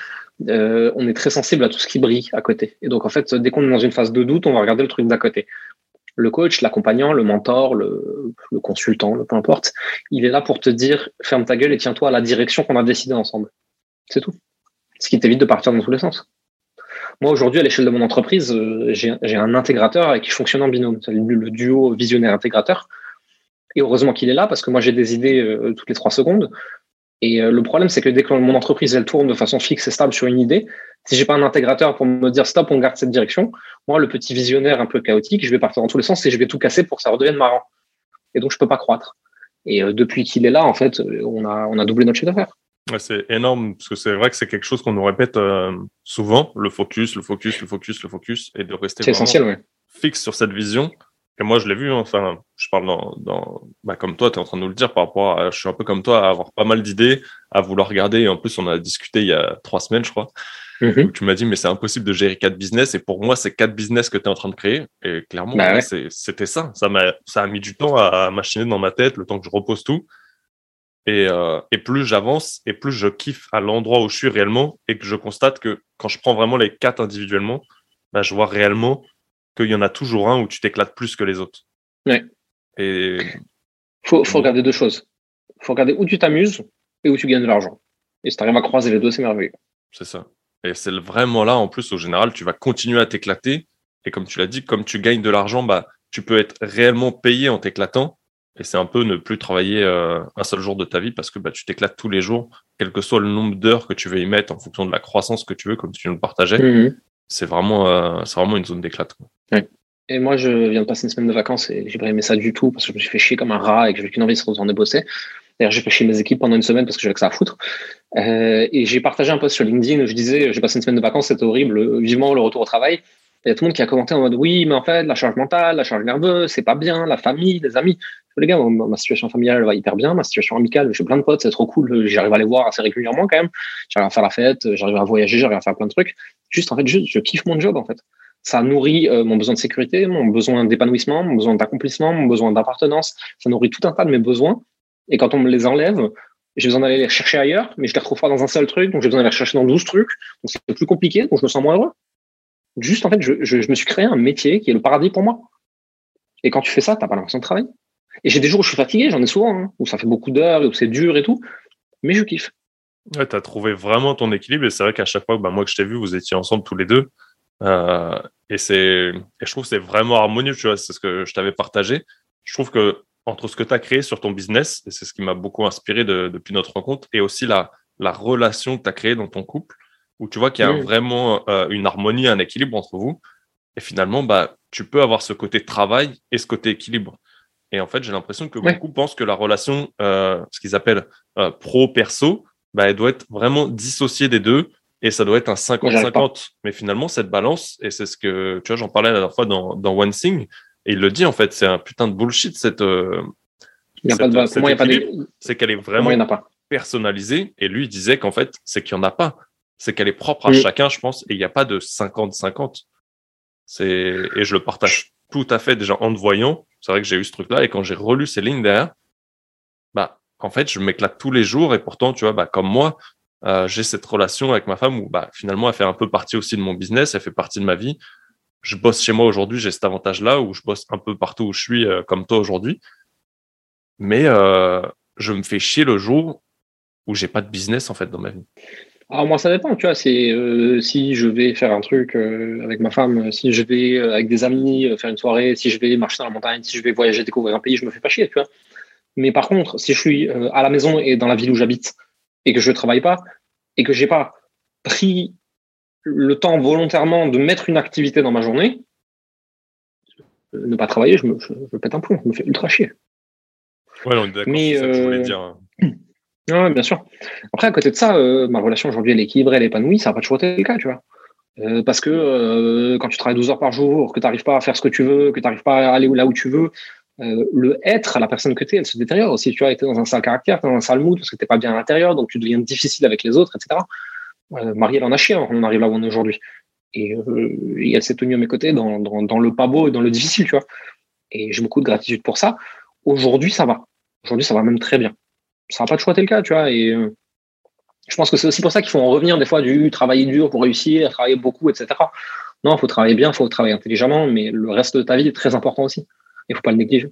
Speaker 1: euh, on est très sensible à tout ce qui brille à côté. Et donc, en fait, dès qu'on est dans une phase de doute, on va regarder le truc d'à côté. Le coach, l'accompagnant, le mentor, le, consultant, peu importe, il est là pour te dire ferme ta gueule et tiens-toi à la direction qu'on a décidé ensemble. C'est tout. Ce qui t'évite de partir dans tous les sens. Moi, aujourd'hui, à l'échelle de mon entreprise, euh, j'ai un intégrateur qui fonctionne en binôme. Le duo visionnaire intégrateur. Et heureusement qu'il est là parce que moi, j'ai des idées euh, toutes les trois secondes. Et euh, le problème, c'est que dès que mon entreprise elle tourne de façon fixe et stable sur une idée, si j'ai pas un intégrateur pour me dire stop, on garde cette direction, moi, le petit visionnaire un peu chaotique, je vais partir dans tous les sens et je vais tout casser pour que ça redevienne marrant. Et donc, je peux pas croître. Et depuis qu'il est là, en fait, on a doublé notre chiffre d'affaires.
Speaker 2: Ouais, c'est énorme parce que c'est vrai que c'est quelque chose qu'on nous répète euh, souvent, le focus, le focus, le focus, le focus, et de rester
Speaker 1: essentiel, ouais.
Speaker 2: fixe sur cette vision et moi, je l'ai vu, hein, enfin, je parle dans, dans bah, comme toi, tu es en train de nous le dire par rapport à, je suis un peu comme toi, à avoir pas mal d'idées, à vouloir regarder. Et en plus, on a discuté il y a trois semaines, je crois. Mm-hmm. Où tu m'as dit, mais c'est impossible de gérer quatre business. Et pour moi, c'est quatre business que tu es en train de créer. Et clairement, bah c'était ça. Ça m'a, ça a mis du temps à, machiner dans ma tête, le temps que je repose tout. Et, euh, et plus j'avance, et plus je kiffe à l'endroit où je suis réellement, et que je constate que quand je prends vraiment les quatre individuellement, bah, je vois réellement qu'il y en a toujours un où tu t'éclates plus que les autres.
Speaker 1: Ouais.
Speaker 2: Et
Speaker 1: faut, faut regarder deux choses. faut regarder où tu t'amuses et où tu gagnes de l'argent. Et si tu arrives à croiser les deux, c'est merveilleux.
Speaker 2: C'est ça. Et c'est vraiment là, en plus, au général, tu vas continuer à t'éclater. Et comme tu l'as dit, comme tu gagnes de l'argent, bah, tu peux être réellement payé en t'éclatant. Et c'est un peu ne plus travailler euh, un seul jour de ta vie parce que bah, tu t'éclates tous les jours, quel que soit le nombre d'heures que tu veux y mettre en fonction de la croissance que tu veux, comme tu nous le partageais. Mhm c'est vraiment, euh, c'est vraiment une zone d'éclate.
Speaker 1: Et moi, je viens de passer une semaine de vacances et j'ai pas aimé ça du tout parce que je me suis fait chier comme un rat et que j'avais qu'une envie de retourner bosser. D'ailleurs, j'ai fait chier mes équipes pendant une semaine parce que j'avais que ça à foutre. Euh, et j'ai partagé un post sur LinkedIn où je disais j'ai passé une semaine de vacances, c'était horrible, vivement le retour au travail. Il y a tout le monde qui a commenté en mode oui, mais en fait, la charge mentale, la charge nerveuse, c'est pas bien, la famille, les amis. Les gars, ma, situation familiale va hyper bien, ma situation amicale, j'ai plein de potes, c'est trop cool, j'arrive à les voir assez régulièrement quand même. J'arrive à faire la fête, j'arrive à voyager, j'arrive à faire plein de trucs. Juste, en fait, juste, je kiffe mon job, en fait. Ça nourrit euh, mon besoin de sécurité, mon besoin d'épanouissement, mon besoin d'accomplissement, mon besoin d'appartenance. Ça nourrit tout un tas de mes besoins. Et quand on me les enlève, j'ai besoin d'aller les chercher ailleurs, mais je les retrouve pas dans un seul truc, donc j'ai besoin d'aller les chercher dans 12 trucs. Donc c'est plus compliqué, donc je me sens moins heureux. Juste, en fait, je, me suis créé un métier qui est le paradis pour moi. Et quand tu fais ça, t'as pas l'impression de travailler. Et j'ai des jours où je suis fatigué, j'en ai souvent, hein, où ça fait beaucoup d'heures, où c'est dur et tout, mais je kiffe.
Speaker 2: Tu as trouvé vraiment ton équilibre et c'est vrai qu'à chaque fois, bah, moi que je t'ai vu, vous étiez ensemble tous les deux. Euh, et, c'est, je trouve que c'est vraiment harmonieux, tu vois, c'est ce que je t'avais partagé. Je trouve que entre ce que tu créé sur ton business, et c'est ce qui m'a beaucoup inspiré depuis notre rencontre, et aussi la, la relation que tu as créée dans ton couple, où tu vois qu'il y a vraiment euh, une harmonie, un équilibre entre vous. Et finalement, bah, tu peux avoir ce côté travail et ce côté équilibre. Et en fait, j'ai l'impression que beaucoup pensent que la relation, euh, ce qu'ils appellent euh, pro-perso, bah, elle doit être vraiment dissociée des deux et ça doit être un 50-50. Mais finalement, cette balance, et c'est ce que, tu vois, j'en parlais la dernière fois dans, dans One Thing, et il le dit en fait, c'est un putain de bullshit cette.
Speaker 1: Il n'y a, pas de.
Speaker 2: C'est qu'elle est vraiment personnalisée. Et lui, il disait qu'en fait, c'est qu'il n'y en a pas c'est qu'elle est propre à mm. chacun, je pense, et il n'y a pas de 50-50. C'est et je le partage tout à fait déjà en te voyant. C'est vrai que j'ai eu ce truc-là et quand j'ai relu ces lignes derrière, bah en fait je m'éclate tous les jours et pourtant tu vois bah comme moi euh, j'ai cette relation avec ma femme où bah finalement elle fait un peu partie aussi de mon business, elle fait partie de ma vie. Je bosse chez moi aujourd'hui, j'ai cet avantage-là où je bosse un peu partout où je suis euh, comme toi aujourd'hui. Mais euh, je me fais chier le jour où j'ai pas de business en fait dans ma vie.
Speaker 1: Alors moi ça dépend, tu vois, c'est euh, si je vais faire un truc euh, avec ma femme, si je vais euh, avec des amis faire une soirée, si je vais marcher dans la montagne, si je vais voyager, découvrir un pays, je me fais pas chier, tu vois. Mais par contre, si je suis à la maison et dans la ville où j'habite et que je ne travaille pas et que j'ai pas pris le temps volontairement de mettre une activité dans ma journée, ne pas travailler, je me, je, pète un plomb, je me fais ultra chier.
Speaker 2: Ouais, on est d'accord, c'est ça que je voulais dire.
Speaker 1: Oui, bien sûr. Après, à côté de ça, euh, ma relation aujourd'hui, elle est équilibrée, elle est épanouie, ça n'a pas toujours été le cas, tu vois. Euh, parce que euh, quand tu travailles 12 heures par jour, que tu n'arrives pas à faire ce que tu veux, que tu n'arrives pas à aller là où tu veux, le être, la personne que tu es, elle se détériore aussi. Tu as été dans un sale caractère, dans un sale mood, parce que tu pas bien à l'intérieur, donc tu deviens difficile avec les autres, etc. Marie, elle en a chier, hein, on arrive là où on est aujourd'hui. Et, elle s'est tenue à mes côtés dans, dans, le pas beau et dans le difficile, tu vois. Et j'ai beaucoup de gratitude pour ça. Aujourd'hui, ça va. Aujourd'hui, ça va même très bien ça n'a pas toujours été le cas, tu vois. Et euh, je pense que c'est aussi pour ça qu'il faut en revenir des fois du travailler dur pour réussir, travailler beaucoup, etc. Non, il faut travailler bien, il faut travailler intelligemment, mais le reste de ta vie est très important aussi. Il ne faut pas le négliger.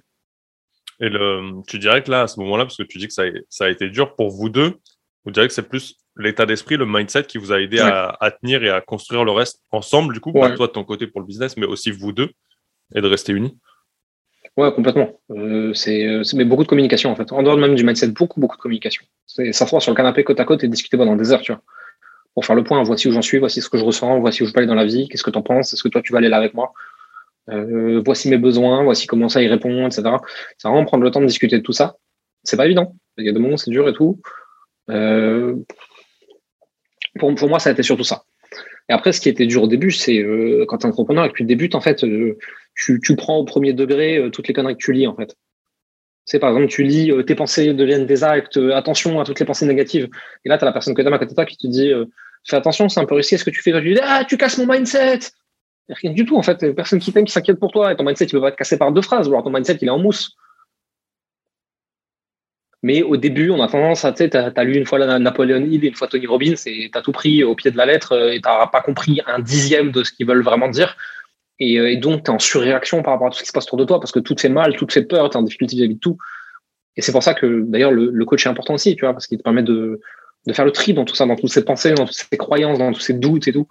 Speaker 2: Et le, tu dirais que là, à ce moment-là, parce que tu dis que ça a, ça a été dur pour vous deux, vous diriez que c'est plus l'état d'esprit, le mindset qui vous a aidé à, tenir et à construire le reste ensemble, du coup, pas toi de ton côté pour le business, mais aussi vous deux, et de rester unis
Speaker 1: Ouais, complètement. Euh, c'est mais beaucoup de communication en fait. En dehors même du mindset, beaucoup beaucoup de communication. C'est s'asseoir sur le canapé côte à côte et discuter pendant des heures, tu vois. Pour faire le point, voici où j'en suis, voici ce que je ressens, voici où je peux aller dans la vie, qu'est-ce que tu en penses, est-ce que toi tu vas aller là avec moi euh, Voici mes besoins, voici comment ça y répond, etc. C'est vraiment prendre le temps de discuter de tout ça. C'est pas évident. Il y a des moments c'est dur et tout. Euh, pour, pour moi, ça a été surtout ça. Et après, ce qui était dur au début, c'est euh, quand tu es entrepreneur et que tu débutes, en fait, euh, tu, prends au premier degré euh, toutes les conneries que tu lis, en fait. C'est par exemple, tu lis tes pensées deviennent des actes, attention à toutes les pensées négatives. Et là, tu as la personne que tu as à côté de toi qui te dit fais attention, c'est un peu risqué ce que tu fais. tu dis ah, tu casses mon mindset. Rien du tout, en fait. Personne qui t'aime qui s'inquiète pour toi. Et ton mindset, il peut pas être cassé par deux phrases. Ou alors ton mindset, il est en mousse. Mais au début, on a tendance à, tu sais, tu as, lu une fois Napoléon Hill et une fois Tony Robbins et tu as tout pris au pied de la lettre et tu n'as pas compris un dixième de ce qu'ils veulent vraiment dire. Et, euh, donc, tu es en surréaction par rapport à tout ce qui se passe autour de toi parce que tout fait mal, tout te fait peur, tu es en difficulté vis-à-vis de tout. Et c'est pour ça que, d'ailleurs, le, coach est important aussi, tu vois, parce qu'il te permet de, de faire le tri dans tout ça, dans toutes ces pensées, dans toutes ces croyances, dans tous ces doutes et tout.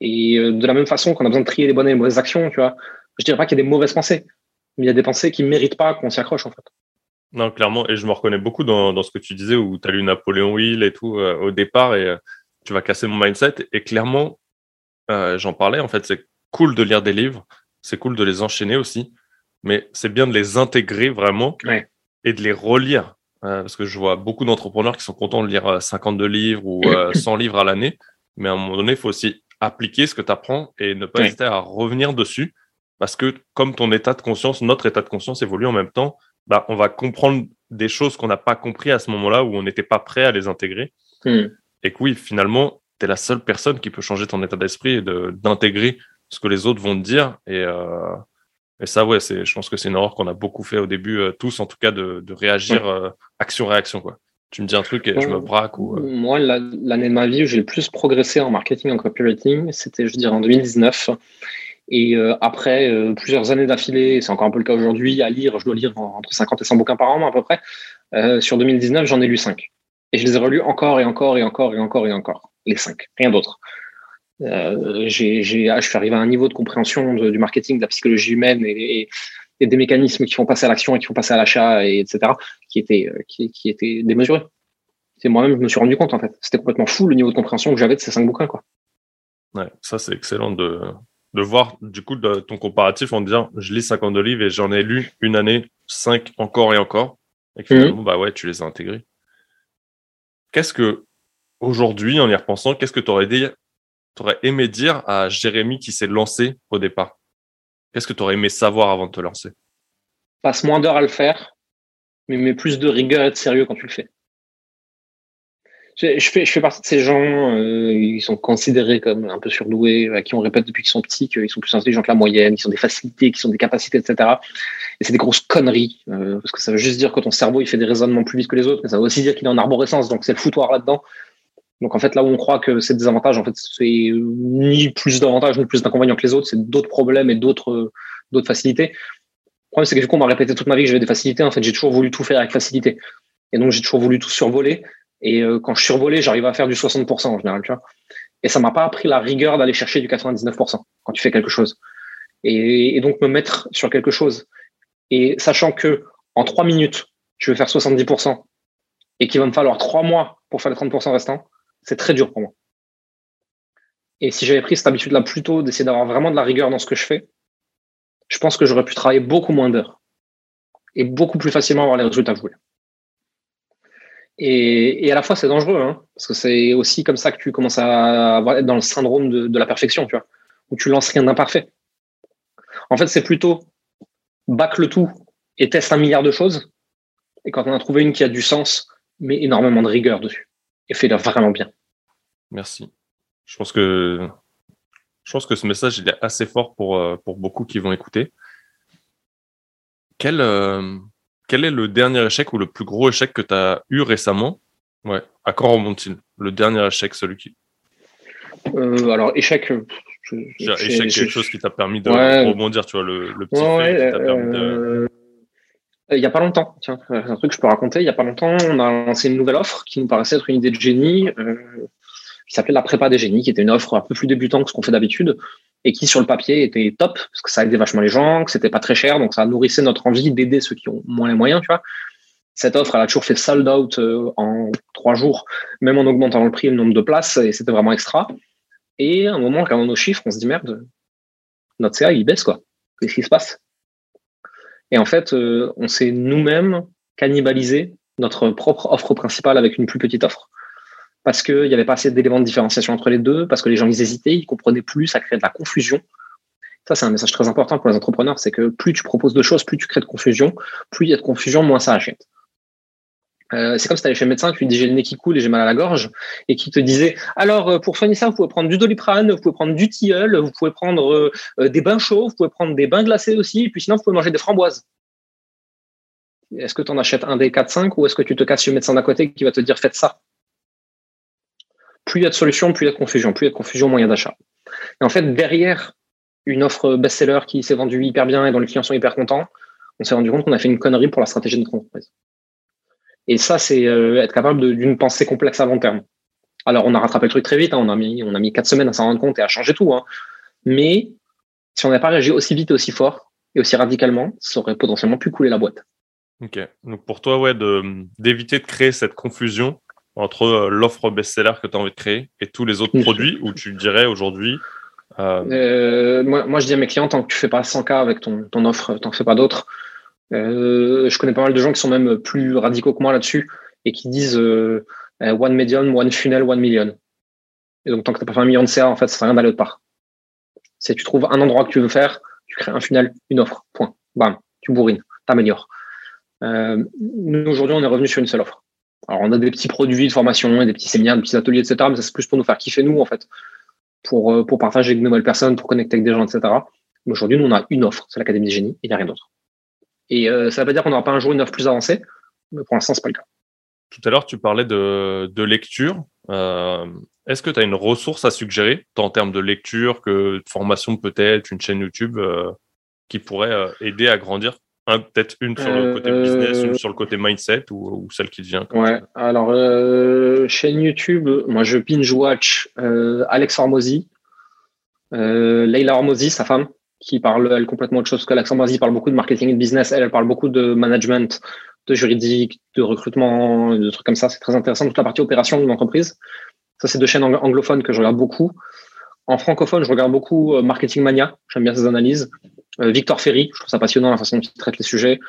Speaker 1: Et euh, de la même façon qu'on a besoin de trier les bonnes et les mauvaises actions, tu vois, je dirais pas qu'il y a des mauvaises pensées, mais il y a des pensées qui méritent pas qu'on s'y accroche, en fait.
Speaker 2: Non, clairement, et je me reconnais beaucoup dans, dans ce que tu disais où tu as lu Napoléon Hill et tout euh, au départ et euh, tu vas casser mon mindset. Et clairement, euh, j'en parlais, en fait, c'est cool de lire des livres, c'est cool de les enchaîner aussi, mais c'est bien de les intégrer vraiment et de les relire. parce que je vois beaucoup d'entrepreneurs qui sont contents de lire 52 livres ou 100 livres à l'année, mais à un moment donné, il faut aussi appliquer ce que tu apprends et ne pas hésiter à revenir dessus parce que comme ton état de conscience, notre état de conscience évolue en même temps, bah, on va comprendre des choses qu'on n'a pas compris à ce moment-là où on n'était pas prêt à les intégrer. Hmm. Et que oui, finalement, tu es la seule personne qui peut changer ton état d'esprit et d'intégrer ce que les autres vont te dire. Et, euh, et ça, ouais, je pense que c'est une erreur qu'on a beaucoup fait au début, euh, tous en tout cas, de, de réagir euh, action-réaction. quoi. Tu me dis un truc et je me braque. Ou.
Speaker 1: Moi, l'année de ma vie où j'ai le plus progressé en marketing, en copywriting, c'était, je dirais, en 2019. Et euh, après euh, plusieurs années d'affilée, c'est encore un peu le cas aujourd'hui, à lire, je dois lire entre 50 et 100 bouquins par an à peu près. Euh, sur 2019, j'en ai lu 5. Et je les ai relus encore et encore et encore et encore et encore. Les 5, rien d'autre. J'ai, ah, je suis arrivé à un niveau de compréhension du marketing, de la psychologie humaine et, des mécanismes qui font passer à l'action et qui font passer à l'achat, et etc., qui étaient, qui, qui étaient démesurés. C'est moi-même, je me suis rendu compte, en fait. C'était complètement fou le niveau de compréhension que j'avais de ces cinq bouquins, quoi.
Speaker 2: Ouais, ça, c'est excellent de, de voir du coup de, ton comparatif en disant je lis 52 livres et j'en ai lu une année 5 encore et encore. Et que mhm. finalement bah ouais tu les as intégrés. Qu'est-ce que aujourd'hui en y repensant qu'est-ce que tu aurais aimé dire à Jérémy qui s'est lancé au départ? Qu'est-ce que tu aurais aimé savoir avant de te lancer?
Speaker 1: Passe moins d'heures à le faire mais mets plus de rigueur et de sérieux quand tu le fais je, fais, je fais partie de ces gens, euh, ils sont considérés comme un peu surdoués, à qui on répète depuis qu'ils sont petits qu'ils sont plus intelligents que la moyenne, qu'ils ont des facilités, qu'ils ont des capacités, etc. Et c'est des grosses conneries, euh, parce que ça veut juste dire que ton cerveau, il fait des raisonnements plus vite que les autres, mais ça veut aussi dire qu'il est en arborescence, donc c'est le foutoir là-dedans. Donc en fait, là où on croit que c'est des avantages, en fait, c'est ni plus d'avantages ni plus d'inconvénients que les autres, c'est d'autres problèmes et d'autres d'autres facilités. Le problème, c'est que du coup, on m'a répété toute ma vie que j'avais des facilités. En fait, j'ai toujours voulu tout faire avec facilité. Et donc, j'ai toujours voulu tout survoler. Et euh, quand je survolais, j'arrivais à faire du 60% en général, tu vois. Et ça m'a pas appris la rigueur d'aller chercher du 99% quand tu fais quelque chose. Et, donc me mettre sur quelque chose. Et sachant que en trois minutes, je vais faire 70% et qu'il va me falloir trois mois pour faire les 30% restants, c'est très dur pour moi. Et si j'avais pris cette habitude-là plus tôt d'essayer d'avoir vraiment de la rigueur dans ce que je fais, je pense que j'aurais pu travailler beaucoup moins d'heures et beaucoup plus facilement avoir les résultats que Et, à la fois, c'est dangereux, hein, parce que c'est aussi comme ça que tu commences à être dans le syndrome de, la perfection, où tu lances rien d'imparfait. En fait, c'est plutôt bac le tout et teste un milliard de choses. Et quand on a trouvé une qui a du sens, mets énormément de rigueur dessus et fais-le vraiment bien.
Speaker 2: Merci. Je pense que je pense que ce message est assez fort pour, euh, pour beaucoup qui vont écouter. Quel, euh, quel est le dernier échec ou le plus gros échec que tu as eu récemment? Ouais. À quand remonte-t-il? Le dernier échec, celui qui.
Speaker 1: Euh, alors, échec.
Speaker 2: échec, quelque chose qui t'a permis de rebondir, tu vois, le, le petit fait qui t'a permis de.
Speaker 1: Il n'y a pas longtemps, tiens, c'est un truc que je peux raconter. Il n'y a pas longtemps, on a lancé une nouvelle offre qui nous paraissait être une idée de génie, qui s'appelait la prépa des génies, qui était une offre un peu plus débutante que ce qu'on fait d'habitude et qui sur le papier était top parce que ça aidait vachement les gens, que c'était pas très cher, donc ça nourrissait notre envie d'aider ceux qui ont moins les moyens, tu vois. Cette offre, elle a toujours fait sold out euh, en trois jours, même en augmentant le prix et le nombre de places, et c'était vraiment extra. Et à un moment, quand on nos chiffres, on se dit merde, notre CA il baisse quoi. Qu'est-ce qui se passe? Et en fait, euh, on s'est nous-mêmes cannibalisé notre propre offre principale avec une plus petite offre parce qu'il n'y avait pas assez d'éléments de différenciation entre les deux, parce que les gens ils hésitaient, ils comprenaient plus, ça créait de la confusion. Ça, c'est un message très important pour les entrepreneurs, c'est que plus tu proposes de choses, plus tu crées de confusion, plus il y a de confusion, moins ça achète. Euh, c'est comme si tu allais chez le médecin, tu lui dis j'ai le nez qui coule et j'ai mal à la gorge, et qui te disait alors euh, pour soigner ça, vous pouvez prendre du doliprane, vous pouvez prendre du tilleul, vous pouvez prendre euh, des bains chauds, vous pouvez prendre des bains glacés aussi, et puis sinon vous pouvez manger des framboises. Est-ce que tu en achètes un des 4-5 ou est-ce que tu te casses chez le médecin d'à côté qui va te dire faites ça? Plus il y a de solutions, plus il y a de confusion. Plus il y a de confusion, a d'achat. Et en fait, derrière une offre best-seller qui s'est vendue hyper bien et dont les clients sont hyper contents, on s'est rendu compte qu'on a fait une connerie pour la stratégie de notre entreprise. Et ça, c'est euh, être capable d'une pensée complexe à long terme. Alors, on a rattrapé le truc très vite. Hein. on, a mis, on a mis quatre semaines à s'en rendre compte et à changer tout. Hein. Mais si on n'avait pas réagi aussi vite et aussi fort et aussi radicalement, ça aurait potentiellement pu couler la boîte.
Speaker 2: Ok. Donc, pour toi, ouais, d'éviter de créer cette confusion, entre euh, l'offre best-seller que tu as envie de créer et tous les autres produits où tu dirais aujourd'hui
Speaker 1: euh, euh... moi, moi, je dis à mes clients, tant que tu fais pas 100K avec ton, ton offre, tant que fais pas d'autres. Euh, je connais pas mal de gens qui sont même plus radicaux que moi là-dessus et qui disent euh, one medium, one funnel, one million. Et donc, tant que tu n'as pas fait un million de CA, en fait, ça sert à rien d'aller autre part. Si tu trouves un endroit que tu veux faire, tu crées un funnel, une offre, point. Bam, tu bourrines, t'améliores. nous, aujourd'hui, on est revenu sur une seule offre. Alors, on a des petits produits de formation, des petits séminaires, des petits ateliers, etc. Mais ça, c'est plus pour nous faire kiffer, nous, en fait, pour, euh, partager avec de nouvelles personnes, pour connecter avec des gens, etc. Mais aujourd'hui, nous, on a une offre, c'est l'Académie des génies, il n'y a rien d'autre. Et euh, ça ne veut pas dire qu'on n'aura pas un jour une offre plus avancée, mais pour l'instant, ce n'est pas le cas.
Speaker 2: Tout à l'heure, tu parlais de, de lecture. Euh, est-ce que tu as une ressource à suggérer, tant en termes de lecture que de formation peut-être, une chaîne YouTube qui pourrait aider à grandir? Peut-être une sur le côté business, une euh, sur le côté mindset ou, celle qui vient.
Speaker 1: Ouais, alors euh, chaîne YouTube, moi je binge watch euh, Alex Hormozy, Leila Hormozy, sa femme, qui parle elle complètement autre chose qu'Alex Hormozy, parle beaucoup de marketing et de business, elle, elle parle beaucoup de management, de juridique, de recrutement, de trucs comme ça. C'est très intéressant, toute la partie opération d'une entreprise. Ça, c'est deux chaînes anglophones que je regarde beaucoup. En francophone, je regarde beaucoup Marketing Mania, j'aime bien ses analyses. Euh, Victor Ferry, je trouve ça passionnant la façon dont il traite les sujets.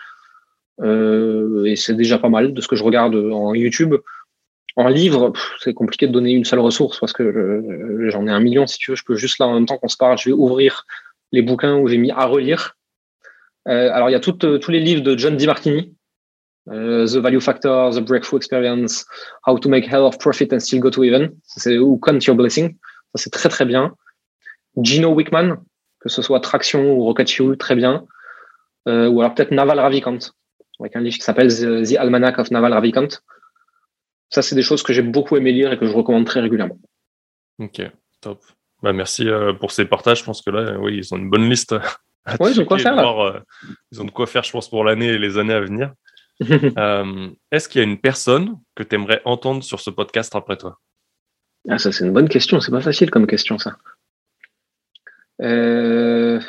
Speaker 1: Euh, et c'est déjà pas mal de ce que je regarde en YouTube. En livre, c'est compliqué de donner une seule ressource parce que euh, j'en ai un million si tu veux. Je peux juste là en même temps qu'on se parle, je vais ouvrir les bouquins où j'ai mis à relire. alors il y a tous les livres de John DiMartini the Value Factor, The Breakthrough Experience, How to Make Hell of Profit and Still Go to c'est ou Count Your Blessing, ça c'est très très bien. Gino Wickman, que ce soit Traction ou Rocket Fuel, très bien. ou alors peut-être Naval Ravikant, avec un livre qui s'appelle The, Almanac of Naval Ravikant. Ça, c'est des choses que j'ai beaucoup aimé lire et que je recommande très régulièrement.
Speaker 2: Ok, top. Bah, merci pour ces partages. Je pense que là, oui, ils ont une bonne liste.
Speaker 1: Oui, ils ont quoi faire. Là.
Speaker 2: ils ont de quoi faire, je pense, pour l'année et les années à venir. Euh, est-ce qu'il y a une personne que tu aimerais entendre sur ce podcast après toi?
Speaker 1: Ah, Ça, c'est une bonne question. C'est pas facile comme question, ça. Euh...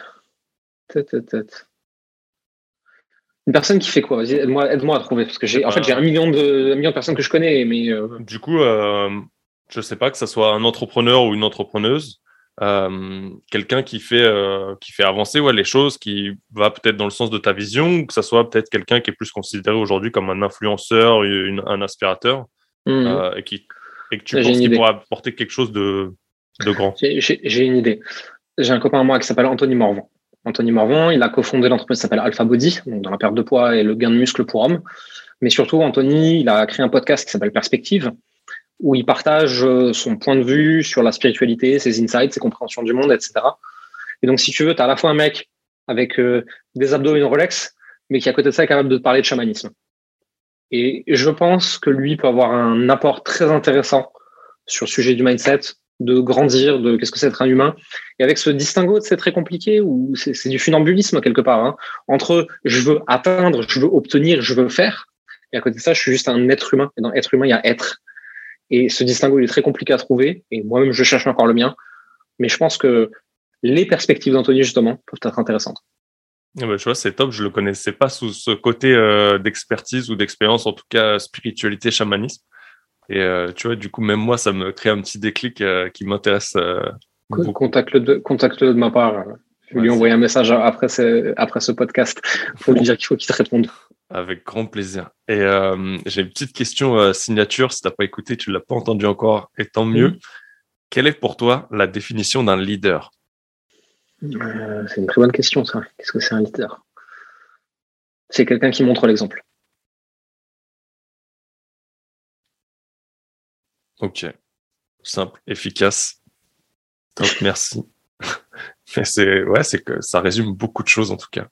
Speaker 1: Une personne qui fait quoi? Aide-moi, aide-moi à trouver. Parce que j'ai, en fait, j'ai un million, de, million de personnes que je connais. Mais euh,
Speaker 2: Du coup, euh, je sais pas que ce soit un entrepreneur ou une entrepreneuse. Euh, quelqu'un qui fait euh, qui fait avancer ouais, les choses, qui va peut-être dans le sens de ta vision, ou que ça soit peut-être quelqu'un qui est plus considéré aujourd'hui comme un influenceur, un aspirateur, mmh. euh, et, qui, et que tu penses qu'il pourra apporter quelque chose de, de grand.
Speaker 1: J'ai une idée. J'ai un copain à moi qui s'appelle Anthony Morvan. Anthony Morvan, il a cofondé l'entreprise qui s'appelle Alpha Body, donc dans la perte de poids et le gain de muscle pour hommes. Mais surtout, Anthony, il a créé un podcast qui s'appelle Perspective, où il partage euh, son point de vue sur la spiritualité, ses insights, ses compréhensions du monde, etc. Et donc, si tu veux, tu as à la fois un mec avec euh, des abdos et une Rolex, mais qui à côté de ça est capable de parler de chamanisme. Et je pense que lui peut avoir un apport très intéressant sur le sujet du mindset, de grandir, de qu'est-ce que c'est être un humain. Et avec ce distinguo, c'est très compliqué, ou c'est du funambulisme quelque part, hein, entre je veux atteindre, je veux obtenir, je veux faire, et à côté de ça, je suis juste un être humain. Et dans être humain, il y a être. Et ce distinguo, il est très compliqué à trouver. Et moi-même, je cherche encore le mien. Mais je pense que les perspectives d'Anthony, justement, peuvent être intéressantes.
Speaker 2: Ah bah, tu vois, c'est top. Je le connaissais pas sous ce côté euh, d'expertise ou d'expérience, en tout cas spiritualité, chamanisme. Et euh, tu vois, du coup, même moi, ça me crée un petit déclic euh, qui m'intéresse.
Speaker 1: contacte-le de, contacte de ma part. Je vais lui envoyer un message après ce, après ce podcast pour lui dire qu'il faut qu'il te réponde.
Speaker 2: Avec grand plaisir. Et euh, j'ai une petite question euh, signature. Si tu n'as pas écouté, tu ne l'as pas entendu encore, et tant mieux. Mm. Quelle est pour toi la définition d'un leader?
Speaker 1: Euh, C'est une très bonne question, ça. Qu'est-ce que c'est un leader? C'est quelqu'un qui montre l'exemple.
Speaker 2: Ok. Simple, efficace. Top, merci. Mais c'est ouais, c'est que ça résume beaucoup de choses en tout cas.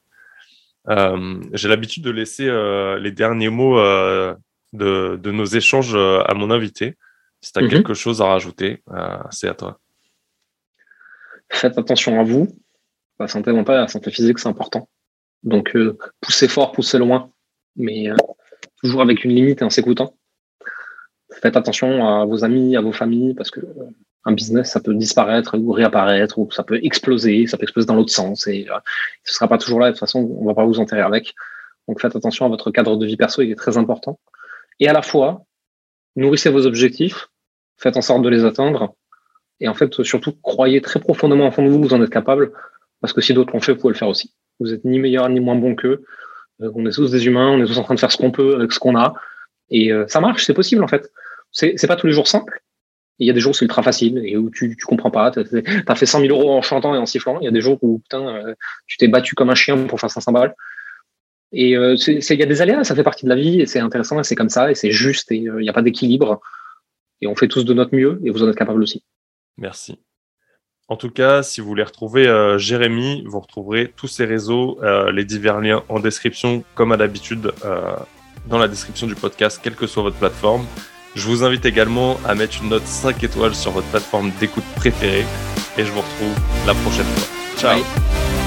Speaker 2: Euh, j'ai l'habitude de laisser euh, les derniers mots euh, de, de, nos échanges à mon invité. Si tu as mhm. quelque chose à rajouter, c'est à toi.
Speaker 1: Faites attention à vous. La santé mentale et la santé physique, c'est important. Donc, poussez fort, poussez loin, mais toujours avec une limite et en s'écoutant. Faites attention à vos amis, à vos familles, parce que un business, ça peut disparaître ou réapparaître, ou ça peut exploser, ça peut exploser dans l'autre sens, et euh, ce sera pas toujours là. De toute façon, on va pas vous enterrer avec. Donc faites attention à votre cadre de vie perso, il est très important. Et à la fois, nourrissez vos objectifs, faites en sorte de les atteindre, et en fait, surtout, croyez très profondément en fond de vous, vous en êtes capable, parce que si d'autres l'ont fait, vous pouvez le faire aussi. Vous êtes ni meilleur ni moins bon qu'eux. Euh, on est tous des humains, on est tous en train de faire ce qu'on peut avec ce qu'on a, et euh, ça marche, c'est possible en fait. C'est pas tous les jours simple, il y a des jours où c'est ultra facile et où tu, tu comprends pas. Tu as, fait 100 000 euros en chantant et en sifflant. Il y a des jours où putain, euh, tu t'es battu comme un chien pour faire 500 balles. Et euh, il y a des aléas, ça fait partie de la vie et c'est intéressant et c'est comme ça et c'est juste et il n'y a pas d'équilibre. Et on fait tous de notre mieux et vous en êtes capable aussi.
Speaker 2: Merci. En tout cas, si vous voulez retrouver Jérémy, vous retrouverez tous ses réseaux, les divers liens en description, comme à l'habitude, dans la description du podcast, quelle que soit votre plateforme. Je vous invite également à mettre une note 5 étoiles sur votre plateforme d'écoute préférée et je vous retrouve la prochaine fois. Ciao